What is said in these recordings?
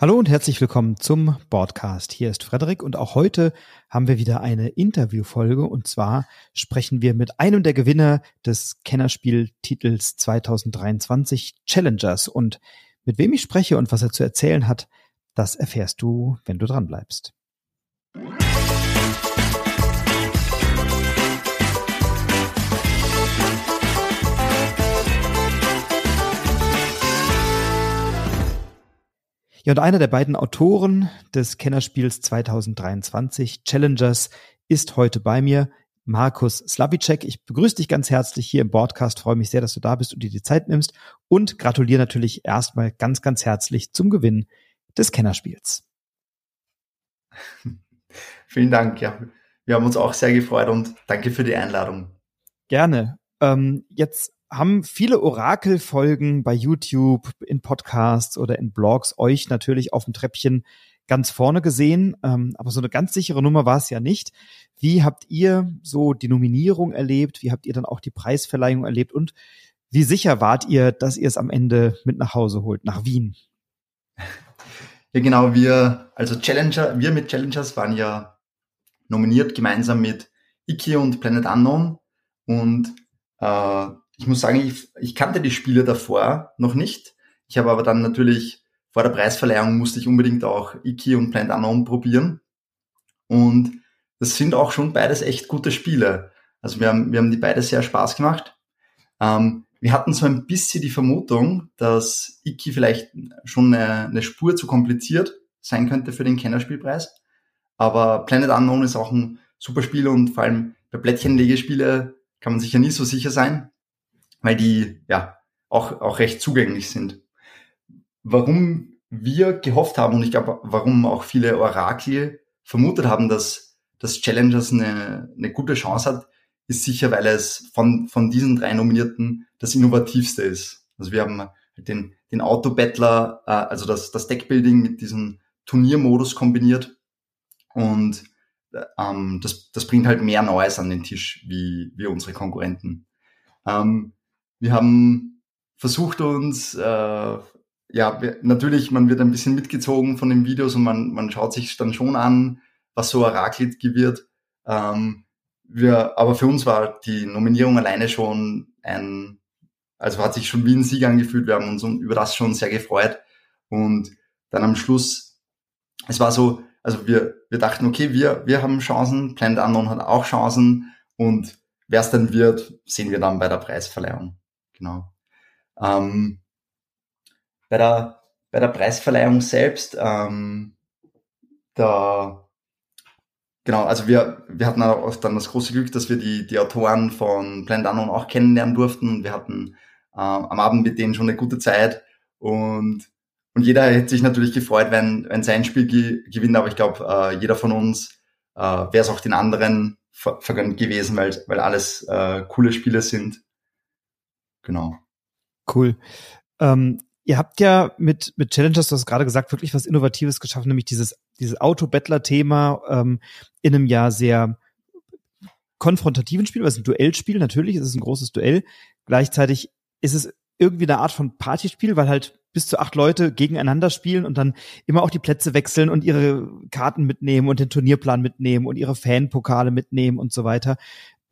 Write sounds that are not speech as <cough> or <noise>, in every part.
Hallo und herzlich willkommen zum Podcast. Hier ist Frederik und auch heute haben wir wieder eine Interviewfolge und zwar sprechen wir mit einem der Gewinner des Kennerspieltitels 2023 Challengers und mit wem ich spreche und was er zu erzählen hat, das erfährst du, wenn du dran bleibst. Ja, und einer der beiden Autoren des Kennerspiels 2023, Challengers, ist heute bei mir, Markus Slavicek. Ich begrüße dich ganz herzlich hier im Podcast, freue mich sehr, dass du da bist und dir die Zeit nimmst und gratuliere natürlich erstmal ganz, ganz herzlich zum Gewinn des Kennerspiels. <laughs> Vielen Dank, ja. Wir haben uns auch sehr gefreut und danke für die Einladung. Gerne. Ähm, jetzt haben viele Orakelfolgen bei YouTube, in Podcasts oder in Blogs euch natürlich auf dem Treppchen ganz vorne gesehen, ähm, aber so eine ganz sichere Nummer war es ja nicht. Wie habt ihr so die Nominierung erlebt? Wie habt ihr dann auch die Preisverleihung erlebt? Und wie sicher wart ihr, dass ihr es am Ende mit nach Hause holt, nach Wien? Ja, genau, wir, also Challenger, wir mit Challengers waren ja nominiert gemeinsam mit Iki und Planet Unknown und äh, ich muss sagen, ich, ich kannte die Spiele davor noch nicht. Ich habe aber dann natürlich vor der Preisverleihung musste ich unbedingt auch Iki und Plant Unknown probieren. Und das sind auch schon beides echt gute Spiele. Also wir haben, wir haben die beide sehr Spaß gemacht. Ähm, wir hatten so ein bisschen die Vermutung, dass Iki vielleicht schon eine, eine Spur zu kompliziert sein könnte für den Kennerspielpreis. Aber Planet Unknown ist auch ein super Spiel und vor allem bei Plättchenlegespiele kann man sich ja nie so sicher sein weil die ja auch, auch recht zugänglich sind. Warum wir gehofft haben und ich glaube, warum auch viele Orakel vermutet haben, dass das Challengers eine, eine gute Chance hat, ist sicher, weil es von, von diesen drei Nominierten das innovativste ist. Also wir haben den, den Auto-Battler, äh, also das, das Deckbuilding mit diesem Turniermodus kombiniert und ähm, das, das bringt halt mehr Neues an den Tisch wie, wie unsere Konkurrenten. Ähm, wir haben versucht uns, äh, ja, wir, natürlich, man wird ein bisschen mitgezogen von den Videos und man, man schaut sich dann schon an, was so Orakel wird. Ähm, wir, aber für uns war die Nominierung alleine schon ein, also hat sich schon wie ein Sieg angefühlt. Wir haben uns über das schon sehr gefreut. Und dann am Schluss, es war so, also wir, wir dachten, okay, wir, wir haben Chancen, Planet Unknown hat auch Chancen und wer es dann wird, sehen wir dann bei der Preisverleihung genau. Ähm, bei, der, bei der Preisverleihung selbst, ähm, da, genau, also wir, wir hatten auch dann das große Glück, dass wir die, die Autoren von Planet Unknown auch kennenlernen durften. Wir hatten äh, am Abend mit denen schon eine gute Zeit und und jeder hätte sich natürlich gefreut, wenn, wenn sein Spiel ge gewinnt, aber ich glaube, äh, jeder von uns äh, wäre es auch den anderen ver vergönnt gewesen, weil, weil alles äh, coole Spiele sind. Genau. Cool. Ähm, ihr habt ja mit, mit Challengers, du hast gerade gesagt, wirklich was Innovatives geschaffen, nämlich dieses, dieses Auto-Battler-Thema ähm, in einem ja sehr konfrontativen Spiel, weil es ein Duellspiel, natürlich ist es ein großes Duell. Gleichzeitig ist es irgendwie eine Art von Partyspiel, weil halt bis zu acht Leute gegeneinander spielen und dann immer auch die Plätze wechseln und ihre Karten mitnehmen und den Turnierplan mitnehmen und ihre Fanpokale mitnehmen und so weiter.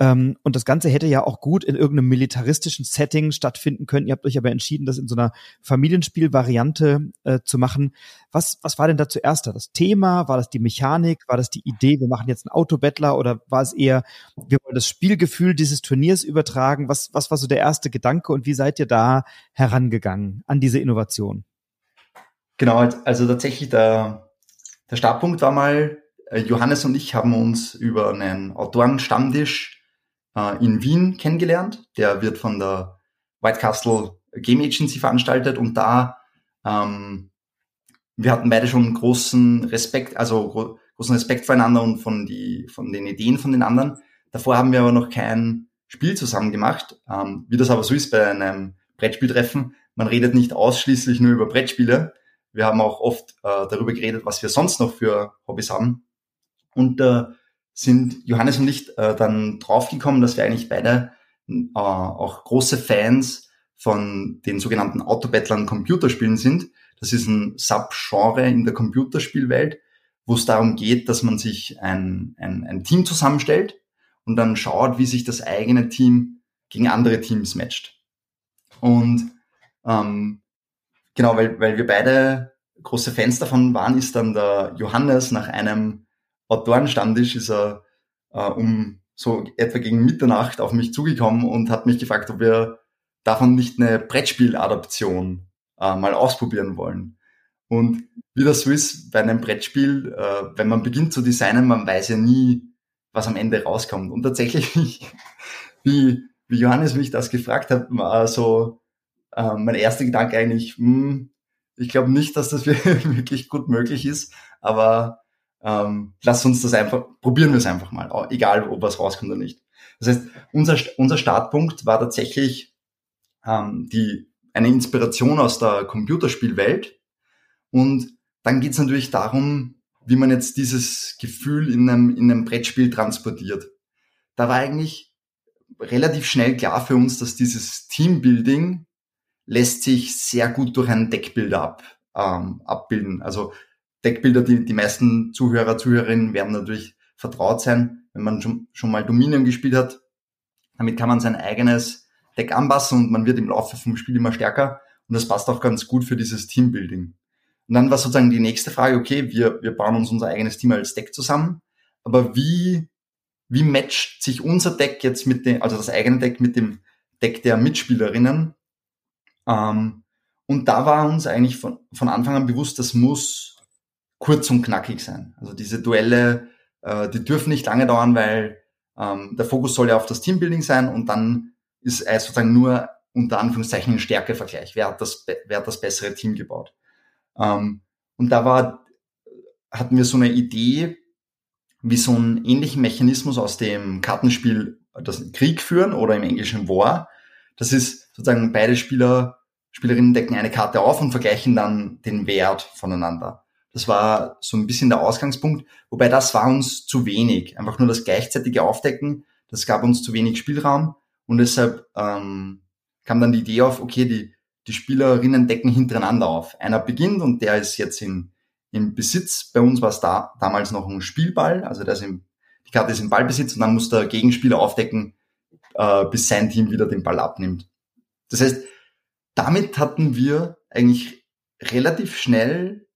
Ähm, und das Ganze hätte ja auch gut in irgendeinem militaristischen Setting stattfinden können. Ihr habt euch aber entschieden, das in so einer Familienspielvariante äh, zu machen. Was, was war denn da zuerst da? Das Thema? War das die Mechanik? War das die Idee, wir machen jetzt einen Autobettler? Oder war es eher, wir wollen das Spielgefühl dieses Turniers übertragen? Was, was war so der erste Gedanke und wie seid ihr da herangegangen an diese Innovation? Genau, also tatsächlich der, der Startpunkt war mal, äh, Johannes und ich haben uns über einen Autorenstammtisch äh, in Wien kennengelernt. Der wird von der White Castle Game Agency veranstaltet und da ähm, wir hatten beide schon großen Respekt, also gro großen Respekt voreinander und von die von den Ideen von den anderen. Davor haben wir aber noch kein Spiel zusammen gemacht, ähm, wie das aber so ist bei einem Brettspieltreffen. Man redet nicht ausschließlich nur über Brettspiele. Wir haben auch oft äh, darüber geredet, was wir sonst noch für Hobbys haben. Und äh, sind Johannes und ich äh, dann draufgekommen, dass wir eigentlich beide äh, auch große Fans von den sogenannten Autobattlern Computerspielen sind. Das ist ein Subgenre in der Computerspielwelt, wo es darum geht, dass man sich ein, ein, ein Team zusammenstellt und dann schaut, wie sich das eigene Team gegen andere Teams matcht. Und ähm, genau, weil, weil wir beide große Fans davon waren, ist dann der Johannes nach einem Autorenstammtisch ist er äh, um so etwa gegen Mitternacht auf mich zugekommen und hat mich gefragt, ob wir davon nicht eine Brettspieladaption äh, mal ausprobieren wollen. Und wie das so ist bei einem Brettspiel, äh, wenn man beginnt zu designen, man weiß ja nie, was am Ende rauskommt. Und tatsächlich, <laughs> wie, wie Johannes mich das gefragt hat, war so äh, mein erster Gedanke eigentlich, mh, hm, ich glaube nicht, dass das <laughs> wirklich gut möglich ist, aber ähm, lass uns das einfach, probieren wir es einfach mal, egal ob was rauskommt oder nicht. Das heißt, unser, unser Startpunkt war tatsächlich ähm, die, eine Inspiration aus der Computerspielwelt. Und dann geht es natürlich darum, wie man jetzt dieses Gefühl in einem, in einem Brettspiel transportiert. Da war eigentlich relativ schnell klar für uns, dass dieses Teambuilding lässt sich sehr gut durch einen Deckbilder ab, ähm, abbilden. Also Deckbilder, die die meisten Zuhörer, Zuhörerinnen werden natürlich vertraut sein, wenn man schon, schon mal Dominion gespielt hat. Damit kann man sein eigenes Deck anpassen und man wird im Laufe vom Spiel immer stärker. Und das passt auch ganz gut für dieses Teambuilding. Und dann war sozusagen die nächste Frage, okay, wir, wir bauen uns unser eigenes Team als Deck zusammen. Aber wie, wie matcht sich unser Deck jetzt mit dem, also das eigene Deck mit dem Deck der Mitspielerinnen? Ähm, und da war uns eigentlich von, von Anfang an bewusst, das muss kurz und knackig sein. Also diese Duelle, äh, die dürfen nicht lange dauern, weil ähm, der Fokus soll ja auf das Teambuilding sein und dann ist es sozusagen nur unter Anführungszeichen ein Stärkevergleich. Wer hat das, wer hat das bessere Team gebaut? Ähm, und da war, hatten wir so eine Idee, wie so einen ähnlichen Mechanismus aus dem Kartenspiel, das Krieg führen oder im Englischen War. Das ist sozusagen beide Spieler, Spielerinnen decken eine Karte auf und vergleichen dann den Wert voneinander. Das war so ein bisschen der Ausgangspunkt, wobei das war uns zu wenig. Einfach nur das gleichzeitige Aufdecken, das gab uns zu wenig Spielraum und deshalb ähm, kam dann die Idee auf, okay, die, die Spielerinnen decken hintereinander auf. Einer beginnt und der ist jetzt in, im Besitz. Bei uns war es da, damals noch ein Spielball, also der ist im, die Karte ist im Ballbesitz und dann muss der Gegenspieler aufdecken, äh, bis sein Team wieder den Ball abnimmt. Das heißt, damit hatten wir eigentlich relativ schnell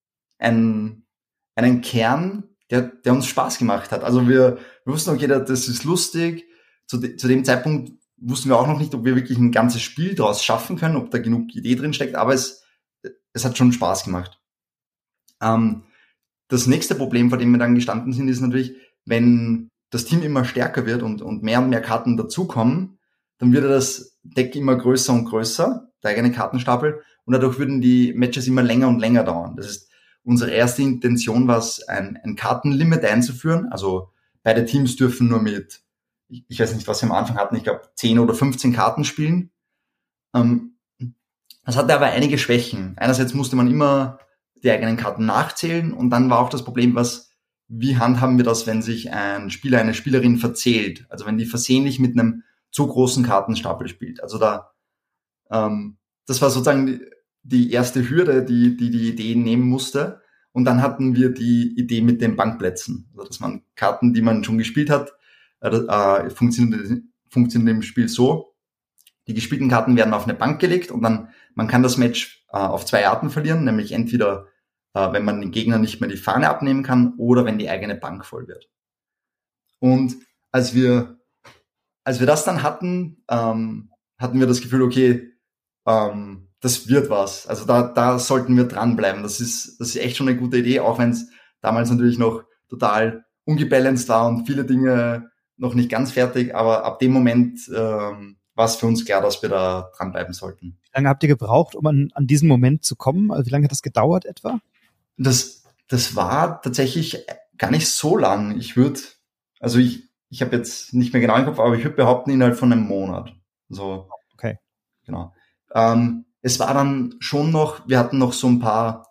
einen, einen Kern, der, der uns Spaß gemacht hat. Also wir, wir wussten, okay, das ist lustig. Zu, de, zu dem Zeitpunkt wussten wir auch noch nicht, ob wir wirklich ein ganzes Spiel daraus schaffen können, ob da genug Idee drin steckt, aber es, es hat schon Spaß gemacht. Ähm, das nächste Problem, vor dem wir dann gestanden sind, ist natürlich, wenn das Team immer stärker wird und, und mehr und mehr Karten dazukommen, dann wird das Deck immer größer und größer, der eigene Kartenstapel, und dadurch würden die Matches immer länger und länger dauern. Das heißt, Unsere erste Intention war es, ein, ein Kartenlimit einzuführen. Also beide Teams dürfen nur mit, ich, ich weiß nicht, was wir am Anfang hatten, ich glaube 10 oder 15 Karten spielen. Ähm, das hatte aber einige Schwächen. Einerseits musste man immer die eigenen Karten nachzählen und dann war auch das Problem, was, wie handhaben wir das, wenn sich ein Spieler, eine Spielerin verzählt? Also wenn die versehentlich mit einem zu großen Kartenstapel spielt. Also da, ähm, das war sozusagen die erste Hürde, die, die die Idee nehmen musste. Und dann hatten wir die Idee mit den Bankplätzen. Also dass man Karten, die man schon gespielt hat, äh, äh, funktioniert, funktioniert im Spiel so. Die gespielten Karten werden auf eine Bank gelegt und dann, man kann das Match äh, auf zwei Arten verlieren, nämlich entweder, äh, wenn man den Gegner nicht mehr die Fahne abnehmen kann oder wenn die eigene Bank voll wird. Und als wir, als wir das dann hatten, ähm, hatten wir das Gefühl, okay, ähm, das wird was. Also da, da sollten wir dranbleiben. Das ist, das ist echt schon eine gute Idee, auch wenn es damals natürlich noch total ungebalanced war und viele Dinge noch nicht ganz fertig. Aber ab dem Moment ähm, war es für uns klar, dass wir da dranbleiben sollten. Wie lange habt ihr gebraucht, um an, an diesen Moment zu kommen? Also wie lange hat das gedauert etwa? Das, das war tatsächlich gar nicht so lang. Ich würde, also ich, ich habe jetzt nicht mehr genau im Kopf, aber ich würde behaupten, innerhalb von einem Monat. So. Okay. Genau. Ähm, es war dann schon noch, wir hatten noch so ein paar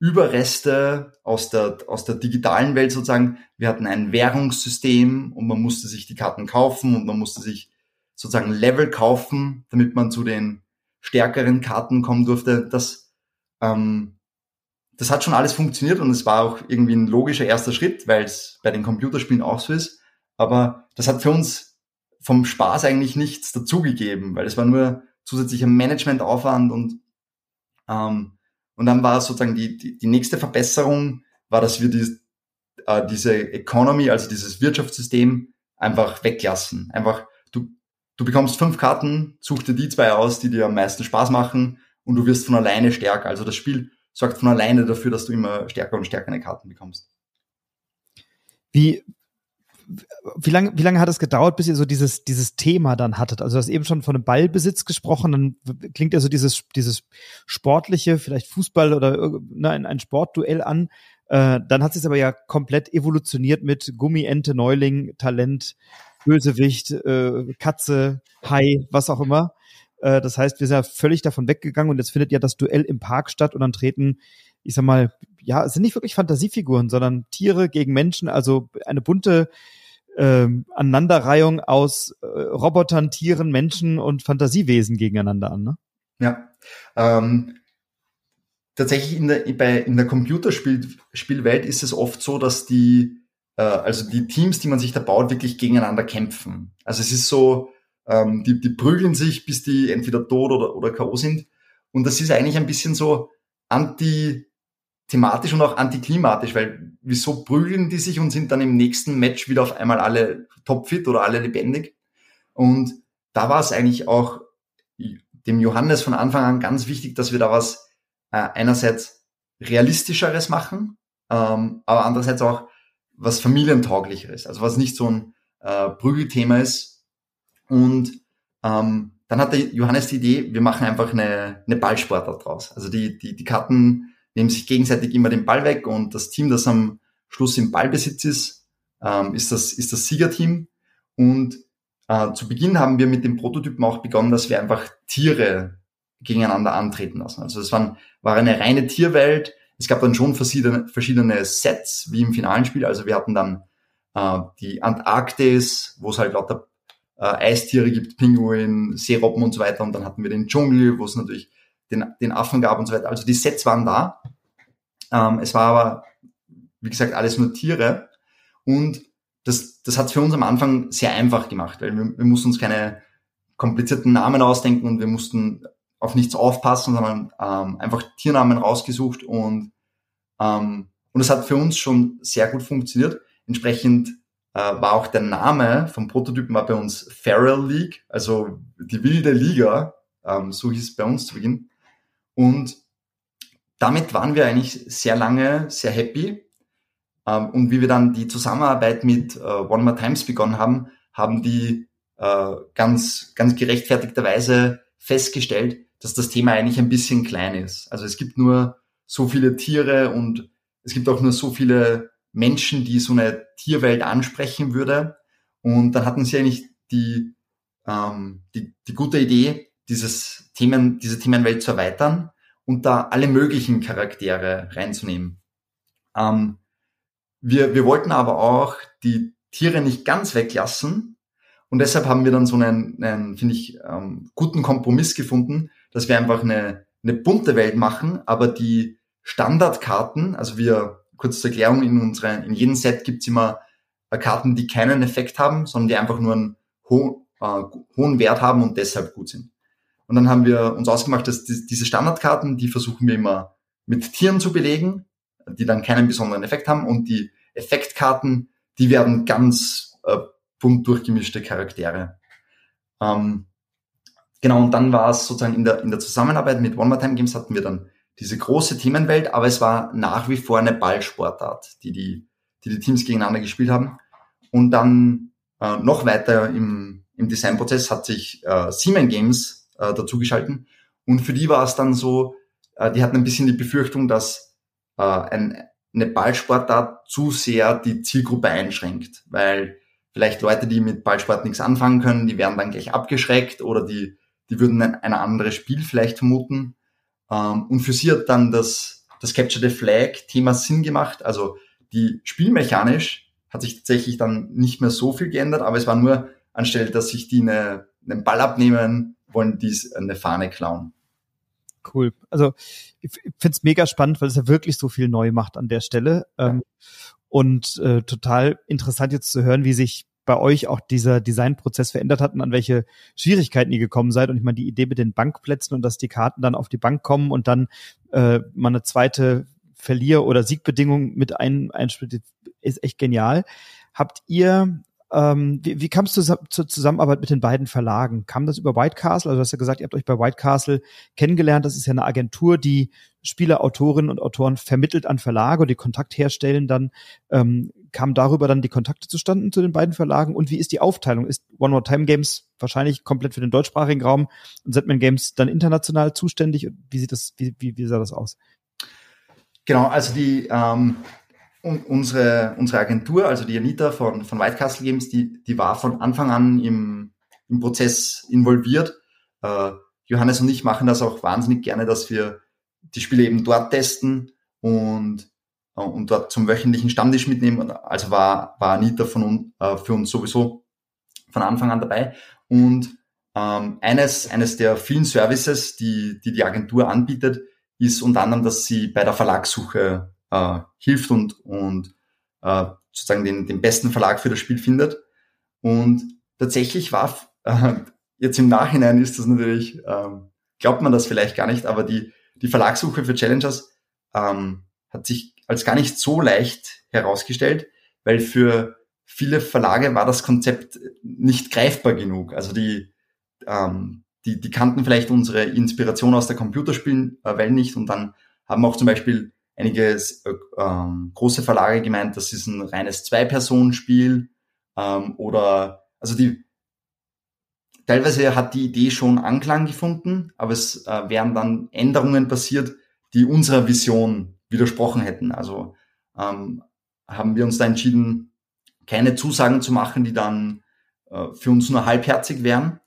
Überreste aus der, aus der digitalen Welt sozusagen. Wir hatten ein Währungssystem und man musste sich die Karten kaufen und man musste sich sozusagen Level kaufen, damit man zu den stärkeren Karten kommen durfte. Das, ähm, das hat schon alles funktioniert und es war auch irgendwie ein logischer erster Schritt, weil es bei den Computerspielen auch so ist. Aber das hat für uns vom Spaß eigentlich nichts dazugegeben, weil es war nur zusätzlicher Managementaufwand und ähm, und dann war sozusagen die, die, die nächste Verbesserung, war, dass wir die, äh, diese Economy, also dieses Wirtschaftssystem, einfach weglassen. Einfach, du, du bekommst fünf Karten, such dir die zwei aus, die dir am meisten Spaß machen und du wirst von alleine stärker. Also das Spiel sorgt von alleine dafür, dass du immer stärker und stärkere Karten bekommst. Wie, wie lange, wie lange hat es gedauert, bis ihr so dieses, dieses Thema dann hattet? Also du hast eben schon von einem Ballbesitz gesprochen, dann klingt ja so dieses, dieses sportliche, vielleicht Fußball oder ne, ein, ein Sportduell an. Äh, dann hat es aber ja komplett evolutioniert mit Gummiente, Neuling, Talent, Bösewicht, äh, Katze, Hai, was auch immer. Äh, das heißt, wir sind ja völlig davon weggegangen und jetzt findet ja das Duell im Park statt und dann treten, ich sag mal, ja, es sind nicht wirklich Fantasiefiguren, sondern Tiere gegen Menschen, also eine bunte ähm, Aneinanderreihung aus äh, Robotern, Tieren, Menschen und Fantasiewesen gegeneinander an. Ne? Ja. Ähm, tatsächlich in der, bei, in der Computerspielwelt ist es oft so, dass die, äh, also die Teams, die man sich da baut, wirklich gegeneinander kämpfen. Also es ist so, ähm, die, die prügeln sich, bis die entweder tot oder, oder K.O. sind. Und das ist eigentlich ein bisschen so anti, thematisch und auch antiklimatisch, weil wieso prügeln die sich und sind dann im nächsten Match wieder auf einmal alle topfit oder alle lebendig? Und da war es eigentlich auch dem Johannes von Anfang an ganz wichtig, dass wir da was äh, einerseits realistischeres machen, ähm, aber andererseits auch was familientauglicheres, also was nicht so ein äh, Prügelthema ist. Und ähm, dann hat der Johannes die Idee, wir machen einfach eine, eine Ballsportart draus. Also die, die, die Karten nehmen sich gegenseitig immer den Ball weg und das Team, das am Schluss im Ballbesitz ist, ähm, ist, das, ist das Siegerteam. Und äh, zu Beginn haben wir mit dem Prototypen auch begonnen, dass wir einfach Tiere gegeneinander antreten lassen. Also es war eine reine Tierwelt. Es gab dann schon verschiedene, verschiedene Sets, wie im finalen Spiel. Also wir hatten dann äh, die Antarktis, wo es halt lauter äh, Eistiere gibt, Pinguin, Seerobben und so weiter. Und dann hatten wir den Dschungel, wo es natürlich den, den Affen gab und so weiter. Also die Sets waren da. Ähm, es war aber, wie gesagt, alles nur Tiere. Und das, das hat für uns am Anfang sehr einfach gemacht, weil wir, wir mussten uns keine komplizierten Namen ausdenken und wir mussten auf nichts aufpassen, sondern ähm, einfach Tiernamen rausgesucht und ähm, und es hat für uns schon sehr gut funktioniert. Entsprechend äh, war auch der Name vom Prototypen war bei uns Feral League, also die wilde Liga, ähm, so hieß es bei uns zu Beginn. Und damit waren wir eigentlich sehr lange sehr happy. Ähm, und wie wir dann die Zusammenarbeit mit äh, One More Times begonnen haben, haben die äh, ganz, ganz gerechtfertigterweise festgestellt, dass das Thema eigentlich ein bisschen klein ist. Also es gibt nur so viele Tiere und es gibt auch nur so viele Menschen, die so eine Tierwelt ansprechen würde. Und dann hatten sie eigentlich die, ähm, die, die gute Idee, dieses Themen, diese Themenwelt zu erweitern und da alle möglichen Charaktere reinzunehmen. Ähm, wir, wir wollten aber auch die Tiere nicht ganz weglassen und deshalb haben wir dann so einen, einen finde ich, ähm, guten Kompromiss gefunden, dass wir einfach eine, eine bunte Welt machen, aber die Standardkarten, also wir, kurz zur Erklärung, in unsere, in jedem Set gibt's immer äh, Karten, die keinen Effekt haben, sondern die einfach nur einen ho äh, hohen Wert haben und deshalb gut sind. Und dann haben wir uns ausgemacht, dass die, diese Standardkarten, die versuchen wir immer mit Tieren zu belegen, die dann keinen besonderen Effekt haben. Und die Effektkarten, die werden ganz äh, bunt durchgemischte Charaktere. Ähm, genau, und dann war es sozusagen in der, in der Zusammenarbeit mit One More Time Games hatten wir dann diese große Themenwelt, aber es war nach wie vor eine Ballsportart, die die, die, die Teams gegeneinander gespielt haben. Und dann äh, noch weiter im, im Designprozess hat sich äh, Siemens Games äh, dazugeschalten. Und für die war es dann so, äh, die hatten ein bisschen die Befürchtung, dass äh, ein, eine Ballsportart zu sehr die Zielgruppe einschränkt, weil vielleicht Leute, die mit Ballsport nichts anfangen können, die werden dann gleich abgeschreckt oder die, die würden ein, ein anderes Spiel vielleicht vermuten. Ähm, und für sie hat dann das, das Capture the Flag Thema Sinn gemacht. Also die spielmechanisch hat sich tatsächlich dann nicht mehr so viel geändert, aber es war nur anstelle, dass sich die eine, einen Ball abnehmen, wollen die eine Fahne klauen. Cool. Also ich finde es mega spannend, weil es ja wirklich so viel neu macht an der Stelle. Ähm, und äh, total interessant jetzt zu hören, wie sich bei euch auch dieser Designprozess verändert hat und an welche Schwierigkeiten ihr gekommen seid. Und ich meine, die Idee mit den Bankplätzen und dass die Karten dann auf die Bank kommen und dann äh, man eine zweite Verlier- oder Siegbedingung mit ein, einspielt, ist echt genial. Habt ihr ähm, wie, wie kam es zur, zur Zusammenarbeit mit den beiden Verlagen? Kam das über White Castle? Also du hast ja gesagt, ihr habt euch bei White Castle kennengelernt. Das ist ja eine Agentur, die Spieler, Autorinnen und Autoren vermittelt an Verlage und die Kontakt herstellen. Dann ähm, kamen darüber dann die Kontakte zustande zu den beiden Verlagen. Und wie ist die Aufteilung? Ist One More Time Games wahrscheinlich komplett für den deutschsprachigen Raum und Setman Games dann international zuständig? Wie sieht das, wie, wie, wie sah das aus? Genau, also die ähm, und unsere, unsere Agentur, also die Anita von, von White Castle Games, die, die war von Anfang an im, im Prozess involviert. Äh, Johannes und ich machen das auch wahnsinnig gerne, dass wir die Spiele eben dort testen und, äh, und dort zum wöchentlichen Stammtisch mitnehmen. Also war, war Anita von, äh, für uns sowieso von Anfang an dabei. Und ähm, eines, eines der vielen Services, die, die die Agentur anbietet, ist unter anderem, dass sie bei der Verlagssuche äh, hilft und, und äh, sozusagen den, den besten Verlag für das Spiel findet. Und tatsächlich war, äh, jetzt im Nachhinein ist das natürlich, ähm, glaubt man das vielleicht gar nicht, aber die, die Verlagssuche für Challengers ähm, hat sich als gar nicht so leicht herausgestellt, weil für viele Verlage war das Konzept nicht greifbar genug. Also die, ähm, die, die kannten vielleicht unsere Inspiration aus der Computerspielwelt nicht und dann haben auch zum Beispiel einige äh, ähm, große Verlage gemeint, das ist ein reines Zwei-Personen-Spiel ähm, oder also die teilweise hat die Idee schon Anklang gefunden, aber es äh, wären dann Änderungen passiert, die unserer Vision widersprochen hätten. Also ähm, haben wir uns da entschieden, keine Zusagen zu machen, die dann äh, für uns nur halbherzig wären.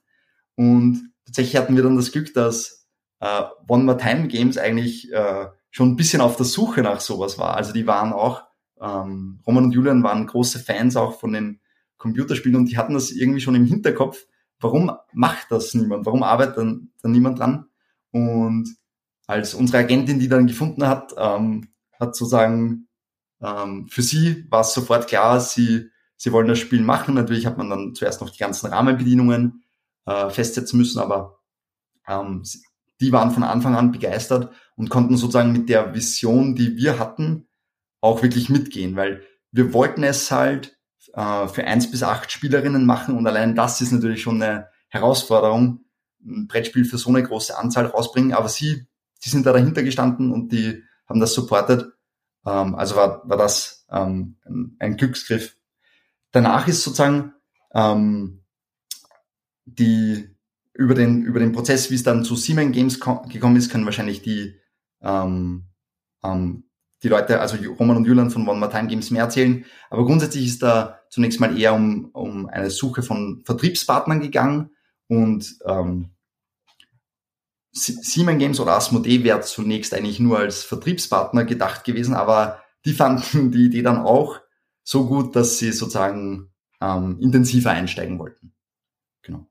Und tatsächlich hatten wir dann das Glück, dass äh, One More Time Games eigentlich äh, schon ein bisschen auf der Suche nach sowas war. Also die waren auch, ähm, Roman und Julian waren große Fans auch von den Computerspielen und die hatten das irgendwie schon im Hinterkopf. Warum macht das niemand? Warum arbeitet dann, dann niemand dran? Und als unsere Agentin, die dann gefunden hat, ähm, hat sozusagen ähm, für sie war es sofort klar, sie, sie wollen das Spiel machen. Natürlich hat man dann zuerst noch die ganzen Rahmenbedienungen äh, festsetzen müssen, aber ähm, die waren von Anfang an begeistert und konnten sozusagen mit der Vision, die wir hatten, auch wirklich mitgehen, weil wir wollten es halt äh, für eins bis acht Spielerinnen machen und allein das ist natürlich schon eine Herausforderung, ein Brettspiel für so eine große Anzahl rausbringen, aber sie, die sind da dahinter gestanden und die haben das supportet. Ähm, also war, war das ähm, ein Glücksgriff. Danach ist sozusagen ähm, die über den, über den Prozess, wie es dann zu Seaman Games gekommen ist, können wahrscheinlich die, ähm, ähm, die Leute, also Roman und Julian von One More Time Games mehr erzählen. Aber grundsätzlich ist da zunächst mal eher um, um eine Suche von Vertriebspartnern gegangen und ähm, Siemens Games oder Asmodee wäre zunächst eigentlich nur als Vertriebspartner gedacht gewesen, aber die fanden die Idee dann auch so gut, dass sie sozusagen ähm, intensiver einsteigen wollten. Genau.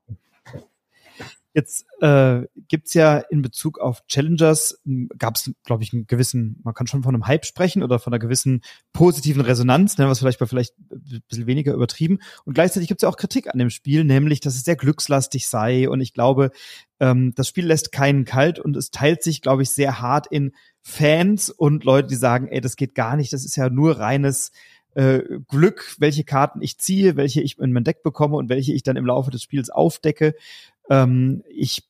Jetzt äh, gibt ja in Bezug auf Challengers, gab es, glaube ich, einen gewissen, man kann schon von einem Hype sprechen oder von einer gewissen positiven Resonanz, nennen wir es vielleicht mal vielleicht ein bisschen weniger übertrieben. Und gleichzeitig gibt es ja auch Kritik an dem Spiel, nämlich, dass es sehr glückslastig sei. Und ich glaube, ähm, das Spiel lässt keinen kalt und es teilt sich, glaube ich, sehr hart in Fans und Leute, die sagen, ey, das geht gar nicht, das ist ja nur reines äh, Glück, welche Karten ich ziehe, welche ich in mein Deck bekomme und welche ich dann im Laufe des Spiels aufdecke. Ähm, ich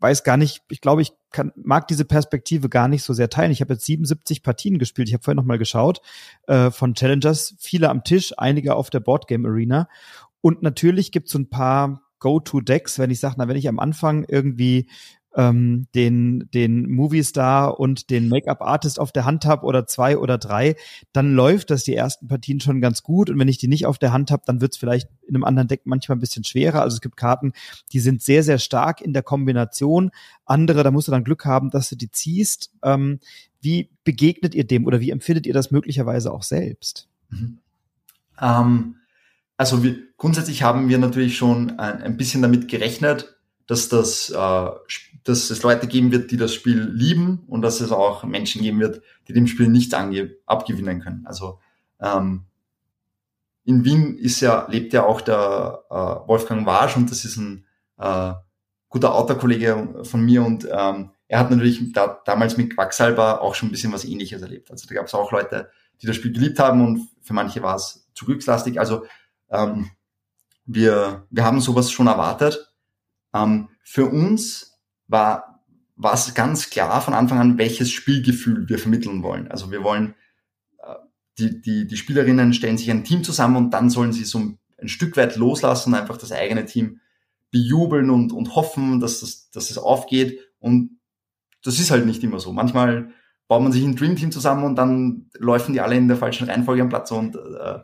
weiß gar nicht, ich glaube, ich kann, mag diese Perspektive gar nicht so sehr teilen. Ich habe jetzt 77 Partien gespielt. Ich habe vorhin noch mal geschaut äh, von Challengers, viele am Tisch, einige auf der Boardgame Arena. Und natürlich gibt es so ein paar Go-to-Decks, wenn ich sage, na, wenn ich am Anfang irgendwie ähm, den, den Movie-Star und den Make-up-Artist auf der Hand habe oder zwei oder drei, dann läuft das die ersten Partien schon ganz gut. Und wenn ich die nicht auf der Hand habe, dann wird es vielleicht in einem anderen Deck manchmal ein bisschen schwerer. Also es gibt Karten, die sind sehr, sehr stark in der Kombination. Andere, da musst du dann Glück haben, dass du die ziehst. Ähm, wie begegnet ihr dem oder wie empfindet ihr das möglicherweise auch selbst? Mhm. Ähm, also wir, grundsätzlich haben wir natürlich schon ein, ein bisschen damit gerechnet, dass das, äh, dass es Leute geben wird, die das Spiel lieben und dass es auch Menschen geben wird, die dem Spiel nichts abgewinnen können. Also ähm, in Wien ist ja, lebt ja auch der äh, Wolfgang Warsch und das ist ein äh, guter Autokollege von mir und ähm, er hat natürlich da, damals mit Quacksalber auch schon ein bisschen was ähnliches erlebt. Also da gab es auch Leute, die das Spiel geliebt haben und für manche war es zu glückslastig. Also ähm, wir, wir haben sowas schon erwartet. Ähm, für uns war, es ganz klar von Anfang an, welches Spielgefühl wir vermitteln wollen. Also wir wollen die, die, die Spielerinnen stellen sich ein Team zusammen und dann sollen sie so ein Stück weit loslassen, einfach das eigene Team bejubeln und, und hoffen, dass, das, dass es aufgeht. Und das ist halt nicht immer so. Manchmal baut man sich ein Dreamteam zusammen und dann laufen die alle in der falschen Reihenfolge am Platz und äh,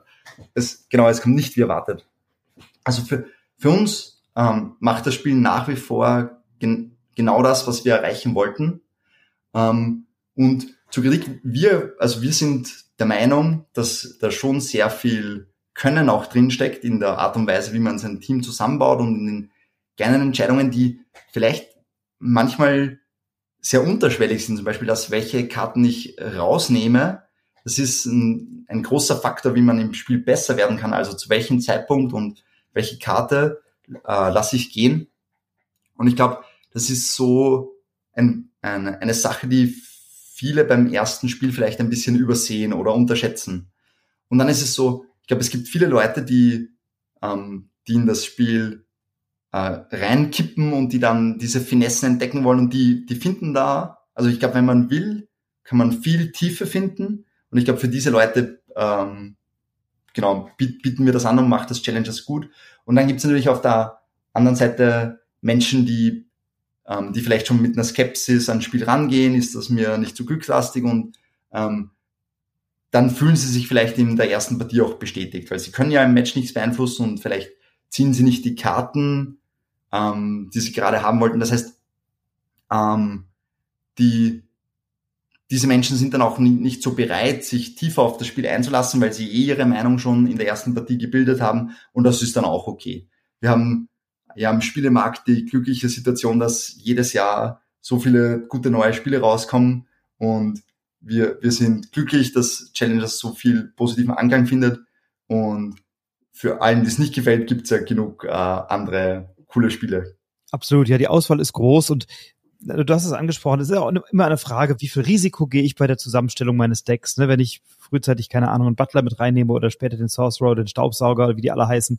es, genau, es kommt nicht wie erwartet. Also für, für uns ähm, macht das Spiel nach wie vor gen genau das, was wir erreichen wollten. Ähm, und zur Kritik, wir, also wir sind der Meinung, dass da schon sehr viel Können auch drinsteckt in der Art und Weise, wie man sein Team zusammenbaut und in den kleinen Entscheidungen, die vielleicht manchmal sehr unterschwellig sind. Zum Beispiel, dass welche Karten ich rausnehme. Das ist ein, ein großer Faktor, wie man im Spiel besser werden kann. Also zu welchem Zeitpunkt und welche Karte äh, lasse ich gehen. Und ich glaube, das ist so ein, eine, eine Sache, die viele beim ersten Spiel vielleicht ein bisschen übersehen oder unterschätzen. Und dann ist es so, ich glaube, es gibt viele Leute, die, ähm, die in das Spiel äh, reinkippen und die dann diese Finessen entdecken wollen und die, die finden da, also ich glaube, wenn man will, kann man viel Tiefe finden. Und ich glaube, für diese Leute ähm, genau, bieten wir das an und macht das Challenges gut. Und dann gibt es natürlich auf der anderen Seite Menschen, die ähm, die vielleicht schon mit einer Skepsis ans Spiel rangehen, ist das mir nicht zu glückslastig und ähm, dann fühlen sie sich vielleicht in der ersten Partie auch bestätigt, weil sie können ja im Match nichts beeinflussen und vielleicht ziehen sie nicht die Karten, ähm, die sie gerade haben wollten. Das heißt, ähm, die, diese Menschen sind dann auch nicht so bereit, sich tiefer auf das Spiel einzulassen, weil sie eh ihre Meinung schon in der ersten Partie gebildet haben und das ist dann auch okay. Wir haben ja im Spielemarkt die glückliche Situation, dass jedes Jahr so viele gute neue Spiele rauskommen und wir, wir sind glücklich, dass Challengers so viel positiven Angang findet und für allen, die es nicht gefällt, gibt es ja genug äh, andere coole Spiele. Absolut, ja, die Auswahl ist groß und du hast es angesprochen, es ist ja auch immer eine Frage, wie viel Risiko gehe ich bei der Zusammenstellung meines Decks, ne? wenn ich frühzeitig, keine Ahnung, einen Butler mit reinnehme oder später den Sorcerer, den Staubsauger wie die alle heißen,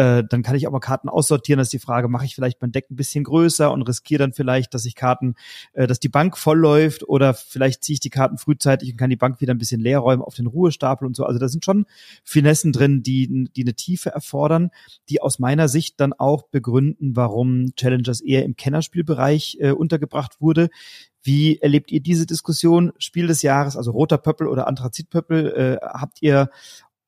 äh, dann kann ich auch mal Karten aussortieren. Das ist die Frage, mache ich vielleicht mein Deck ein bisschen größer und riskiere dann vielleicht, dass ich Karten, äh, dass die Bank voll läuft oder vielleicht ziehe ich die Karten frühzeitig und kann die Bank wieder ein bisschen leer räumen auf den Ruhestapel und so. Also da sind schon Finessen drin, die, die eine Tiefe erfordern, die aus meiner Sicht dann auch begründen, warum Challengers eher im Kennerspielbereich äh, untergebracht wurde. Wie erlebt ihr diese Diskussion? Spiel des Jahres, also roter Pöppel oder Anthrazitpöppel, äh, habt ihr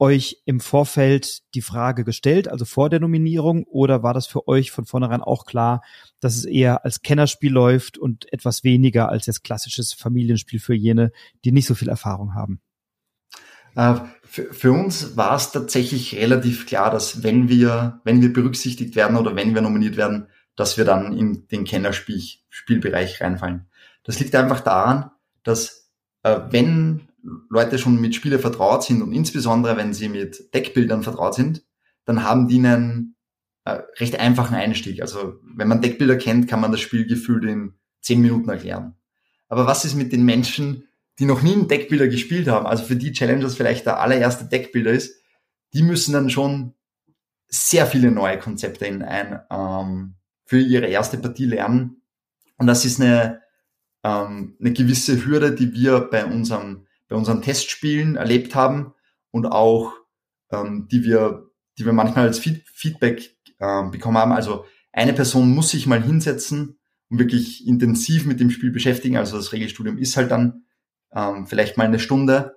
euch im Vorfeld die Frage gestellt, also vor der Nominierung, oder war das für euch von vornherein auch klar, dass es eher als Kennerspiel läuft und etwas weniger als jetzt klassisches Familienspiel für jene, die nicht so viel Erfahrung haben? Äh, für, uns war es tatsächlich relativ klar, dass wenn wir, wenn wir berücksichtigt werden oder wenn wir nominiert werden, dass wir dann in den Kennerspielbereich reinfallen. Das liegt einfach daran, dass äh, wenn Leute schon mit Spiele vertraut sind und insbesondere wenn sie mit Deckbildern vertraut sind, dann haben die einen äh, recht einfachen Einstieg. Also wenn man Deckbilder kennt, kann man das Spielgefühl in zehn Minuten erklären. Aber was ist mit den Menschen, die noch nie einen Deckbilder gespielt haben, also für die Challengers vielleicht der allererste Deckbilder ist, die müssen dann schon sehr viele neue Konzepte in ein, ähm, für ihre erste Partie lernen. Und das ist eine ähm, eine gewisse Hürde, die wir bei unserem bei unseren Testspielen erlebt haben und auch ähm, die wir die wir manchmal als Feed Feedback äh, bekommen haben. Also eine Person muss sich mal hinsetzen und wirklich intensiv mit dem Spiel beschäftigen. Also das Regelstudium ist halt dann ähm, vielleicht mal eine Stunde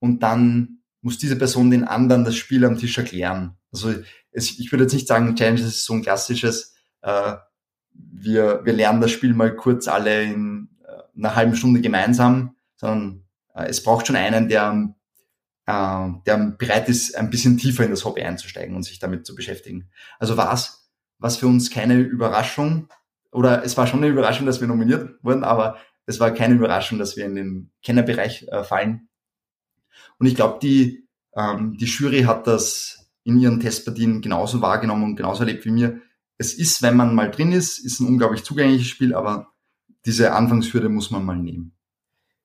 und dann muss diese Person den anderen das Spiel am Tisch erklären. Also es, ich würde jetzt nicht sagen, Challenge ist so ein klassisches, äh, wir, wir lernen das Spiel mal kurz alle in einer halben Stunde gemeinsam, sondern äh, es braucht schon einen, der, äh, der bereit ist, ein bisschen tiefer in das Hobby einzusteigen und sich damit zu beschäftigen. Also war es was für uns keine Überraschung, oder es war schon eine Überraschung, dass wir nominiert wurden, aber es war keine Überraschung, dass wir in den Kennerbereich äh, fallen. Und ich glaube, die, ähm, die Jury hat das in ihren Testpartien genauso wahrgenommen und genauso erlebt wie mir. Es ist, wenn man mal drin ist, ist ein unglaublich zugängliches Spiel, aber diese Anfangshürde muss man mal nehmen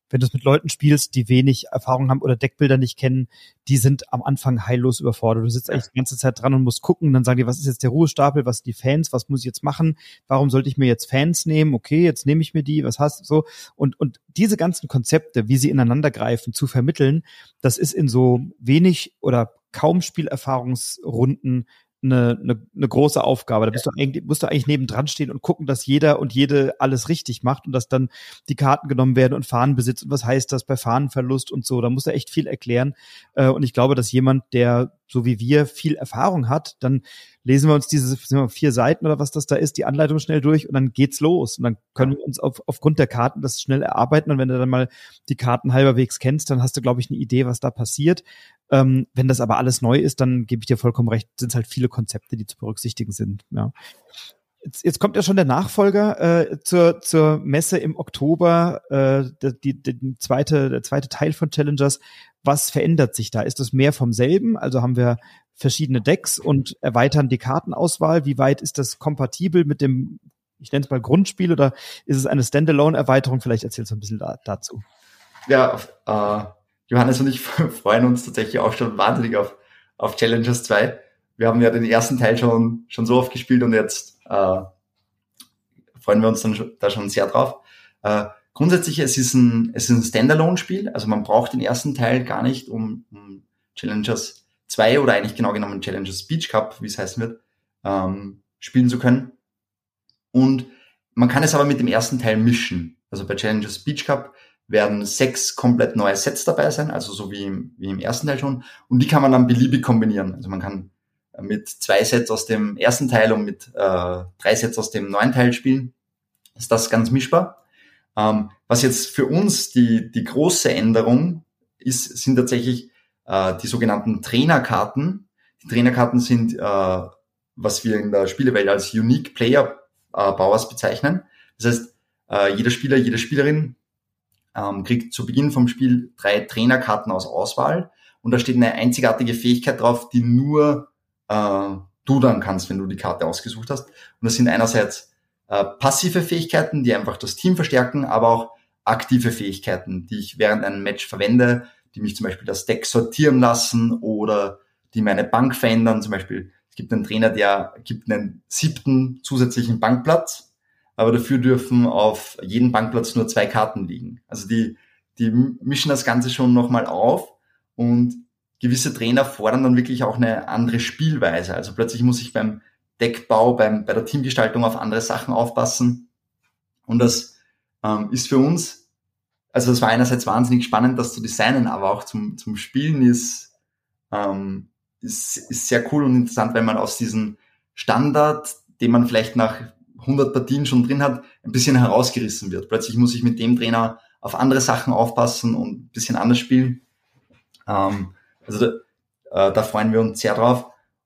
wenn du es mit Leuten spielst, die wenig Erfahrung haben oder Deckbilder nicht kennen, die sind am Anfang heillos überfordert. Du sitzt eigentlich die ganze Zeit dran und musst gucken, dann sagen die, was ist jetzt der Ruhestapel, was sind die Fans, was muss ich jetzt machen, warum sollte ich mir jetzt Fans nehmen, okay, jetzt nehme ich mir die, was hast du so. Und, und diese ganzen Konzepte, wie sie ineinander greifen, zu vermitteln, das ist in so wenig oder kaum Spielerfahrungsrunden eine, eine, eine große Aufgabe. Da bist du eigentlich, musst du eigentlich nebendran stehen und gucken, dass jeder und jede alles richtig macht und dass dann die Karten genommen werden und Fahnenbesitz und was heißt das bei Fahnenverlust und so. Da musst du echt viel erklären. Äh, und ich glaube, dass jemand, der so wie wir viel Erfahrung hat, dann lesen wir uns diese vier Seiten oder was das da ist, die Anleitung schnell durch und dann geht's los. Und dann können wir uns auf, aufgrund der Karten das schnell erarbeiten. Und wenn du dann mal die Karten halberwegs kennst, dann hast du, glaube ich, eine Idee, was da passiert. Ähm, wenn das aber alles neu ist, dann gebe ich dir vollkommen recht, sind es halt viele Konzepte, die zu berücksichtigen sind. Ja. Jetzt, jetzt kommt ja schon der Nachfolger äh, zur, zur Messe im Oktober, äh, die, die, die zweite, der zweite Teil von Challengers. Was verändert sich da? Ist das mehr vom selben? Also haben wir verschiedene Decks und erweitern die Kartenauswahl. Wie weit ist das kompatibel mit dem, ich nenne es mal Grundspiel oder ist es eine Standalone-Erweiterung? Vielleicht erzählst du ein bisschen da, dazu. Ja, äh, Johannes und ich <laughs> freuen uns tatsächlich auch schon wahnsinnig auf, auf Challengers 2. Wir haben ja den ersten Teil schon, schon so oft gespielt und jetzt äh, freuen wir uns dann da schon sehr drauf. Äh, grundsätzlich, es ist ein, es ein Standalone-Spiel, also man braucht den ersten Teil gar nicht, um, um Challengers 2 oder eigentlich genau genommen Challengers Beach Cup, wie es heißen wird, ähm, spielen zu können. Und man kann es aber mit dem ersten Teil mischen. Also bei Challengers Beach Cup werden sechs komplett neue Sets dabei sein, also so wie im, wie im ersten Teil schon. Und die kann man dann beliebig kombinieren. Also man kann mit zwei Sets aus dem ersten Teil und mit äh, drei Sets aus dem neuen Teil spielen. Ist das ganz mischbar. Ähm, was jetzt für uns die, die große Änderung ist, sind tatsächlich äh, die sogenannten Trainerkarten. Die Trainerkarten sind, äh, was wir in der Spielewelt als Unique Player äh, Powers bezeichnen. Das heißt, äh, jeder Spieler, jede Spielerin ähm, kriegt zu Beginn vom Spiel drei Trainerkarten aus Auswahl und da steht eine einzigartige Fähigkeit drauf, die nur äh, du dann kannst, wenn du die Karte ausgesucht hast. Und das sind einerseits äh, passive Fähigkeiten, die einfach das Team verstärken, aber auch aktive Fähigkeiten, die ich während einem Match verwende, die mich zum Beispiel das Deck sortieren lassen oder die meine Bank verändern. Zum Beispiel, es gibt einen Trainer, der gibt einen siebten zusätzlichen Bankplatz, aber dafür dürfen auf jedem Bankplatz nur zwei Karten liegen. Also die, die mischen das Ganze schon nochmal auf und gewisse Trainer fordern dann wirklich auch eine andere Spielweise. Also plötzlich muss ich beim Deckbau, beim, bei der Teamgestaltung auf andere Sachen aufpassen. Und das ähm, ist für uns, also das war einerseits wahnsinnig spannend, das zu designen, aber auch zum, zum Spielen ist, ähm, ist, ist sehr cool und interessant, wenn man aus diesem Standard, den man vielleicht nach 100 Partien schon drin hat, ein bisschen herausgerissen wird. Plötzlich muss ich mit dem Trainer auf andere Sachen aufpassen und ein bisschen anders spielen. Ähm, also da, äh, da freuen wir uns sehr drauf.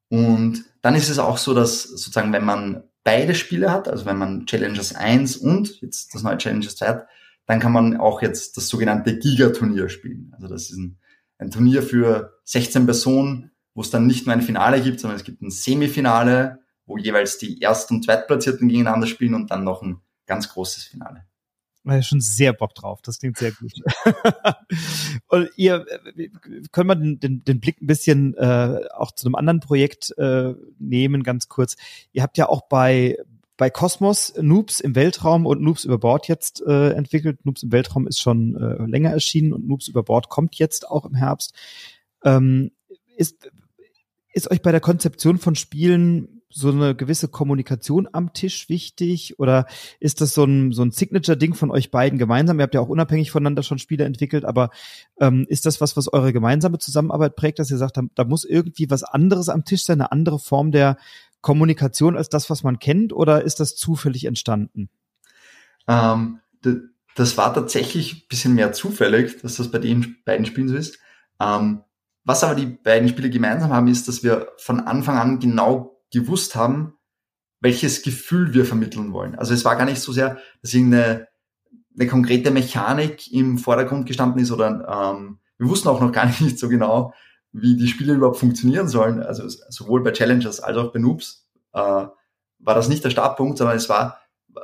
Und dann ist es auch so, dass sozusagen, wenn man beide Spiele hat, also wenn man Challengers 1 und jetzt das neue Challengers 2 hat, dann kann man auch jetzt das sogenannte Giga-Turnier spielen. Also das ist ein, ein Turnier für 16 Personen, wo es dann nicht nur ein Finale gibt, sondern es gibt ein Semifinale, wo jeweils die Erst- und Zweitplatzierten gegeneinander spielen und dann noch ein ganz großes Finale. Da schon sehr Bock drauf. Das klingt sehr gut. <laughs> und ihr können wir den, den, den Blick ein bisschen äh, auch zu einem anderen Projekt äh, nehmen, ganz kurz. Ihr habt ja auch bei bei Cosmos Noobs im Weltraum und Noobs über Bord jetzt äh, entwickelt. Noobs im Weltraum ist schon äh, länger erschienen und Noobs über Bord kommt jetzt auch im Herbst. Ähm, ist, ist euch bei der Konzeption von Spielen so eine gewisse Kommunikation am Tisch wichtig oder ist das so ein, so ein Signature-Ding von euch beiden gemeinsam? Ihr habt ja auch unabhängig voneinander schon Spiele entwickelt, aber ähm, ist das was, was eure gemeinsame Zusammenarbeit prägt, dass ihr sagt, da, da muss irgendwie was anderes am Tisch sein, eine andere Form der Kommunikation als das, was man kennt oder ist das zufällig entstanden? Ähm, das war tatsächlich ein bisschen mehr zufällig, dass das bei den beiden Spielen so ist. Ähm, was aber die beiden Spiele gemeinsam haben, ist, dass wir von Anfang an genau gewusst haben, welches Gefühl wir vermitteln wollen. Also es war gar nicht so sehr, dass irgendeine eine konkrete Mechanik im Vordergrund gestanden ist oder ähm, wir wussten auch noch gar <laughs> nicht so genau, wie die Spiele überhaupt funktionieren sollen. Also sowohl bei Challengers als auch bei Noobs äh, war das nicht der Startpunkt, sondern es war,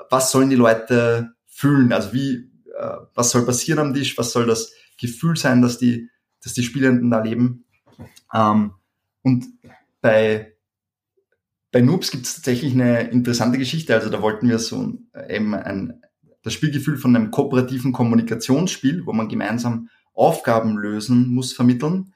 was sollen die Leute fühlen? Also wie, äh, was soll passieren am Tisch? Was soll das Gefühl sein, dass die, dass die Spielenden da leben? Ähm, und bei bei Noobs gibt es tatsächlich eine interessante Geschichte. Also da wollten wir so eben ein, das Spielgefühl von einem kooperativen Kommunikationsspiel, wo man gemeinsam Aufgaben lösen muss, vermitteln.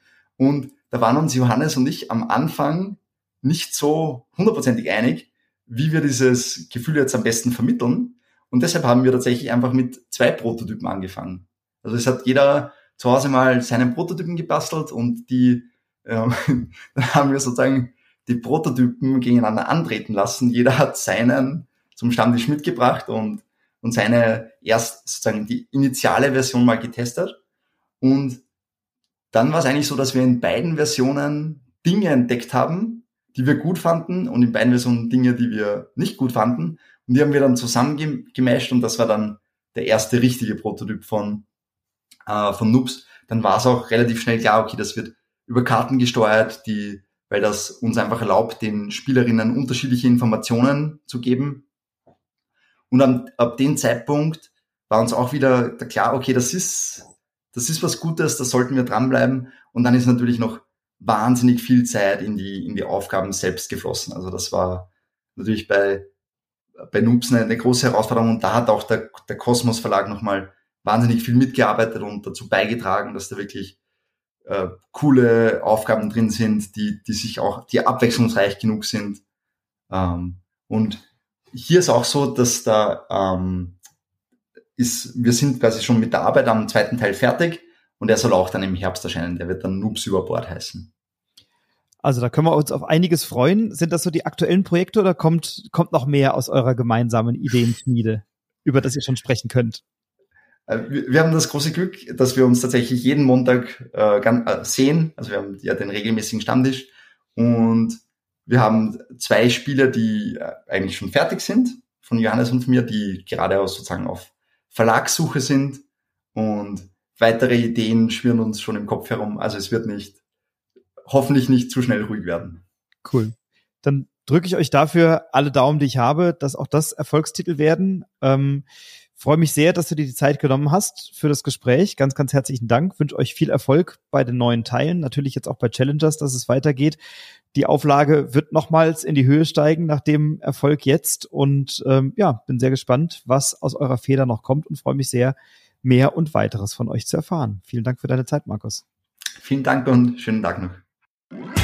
Und da waren uns Johannes und ich am Anfang nicht so hundertprozentig einig, wie wir dieses Gefühl jetzt am besten vermitteln. Und deshalb haben wir tatsächlich einfach mit zwei Prototypen angefangen. Also es hat jeder zu Hause mal seinen Prototypen gebastelt und die ähm, <laughs> dann haben wir sozusagen die Prototypen gegeneinander antreten lassen. Jeder hat seinen zum Stammtisch mitgebracht und, und seine erst sozusagen die initiale Version mal getestet. Und dann war es eigentlich so, dass wir in beiden Versionen Dinge entdeckt haben, die wir gut fanden und in beiden Versionen Dinge, die wir nicht gut fanden. Und die haben wir dann zusammengemischt und das war dann der erste richtige Prototyp von, äh, von Noobs. Dann war es auch relativ schnell klar, okay, das wird über Karten gesteuert, die weil das uns einfach erlaubt, den Spielerinnen unterschiedliche Informationen zu geben. Und ab, ab dem Zeitpunkt war uns auch wieder klar, okay, das ist, das ist was Gutes, da sollten wir dranbleiben. Und dann ist natürlich noch wahnsinnig viel Zeit in die, in die Aufgaben selbst geflossen. Also das war natürlich bei, bei Noobs eine, eine große Herausforderung und da hat auch der, der Kosmos Verlag nochmal wahnsinnig viel mitgearbeitet und dazu beigetragen, dass da wirklich äh, coole Aufgaben drin sind, die, die sich auch, die abwechslungsreich genug sind. Ähm, und hier ist auch so, dass da ähm, ist, wir sind quasi schon mit der Arbeit am zweiten Teil fertig und er soll auch dann im Herbst erscheinen. Der wird dann Noobs über Bord heißen. Also da können wir uns auf einiges freuen. Sind das so die aktuellen Projekte oder kommt, kommt noch mehr aus eurer gemeinsamen Ideenschmiede, über das ihr schon sprechen könnt? Äh, wir haben das große Glück, dass wir uns tatsächlich jeden Montag äh, äh, sehen. Also wir haben ja den regelmäßigen Stammtisch und wir haben zwei Spieler, die äh, eigentlich schon fertig sind, von Johannes und von mir, die gerade sozusagen auf Verlagssuche sind und weitere Ideen schwirren uns schon im Kopf herum. Also es wird nicht, hoffentlich nicht zu schnell ruhig werden. Cool. Dann drücke ich euch dafür alle Daumen, die ich habe, dass auch das Erfolgstitel werden. Ähm, freue mich sehr, dass du dir die Zeit genommen hast für das Gespräch. Ganz, ganz herzlichen Dank. Wünsche euch viel Erfolg bei den neuen Teilen. Natürlich jetzt auch bei Challengers, dass es weitergeht. Die Auflage wird nochmals in die Höhe steigen nach dem Erfolg jetzt. Und ähm, ja, bin sehr gespannt, was aus eurer Feder noch kommt und freue mich sehr, mehr und weiteres von euch zu erfahren. Vielen Dank für deine Zeit, Markus. Vielen Dank und schönen Tag noch.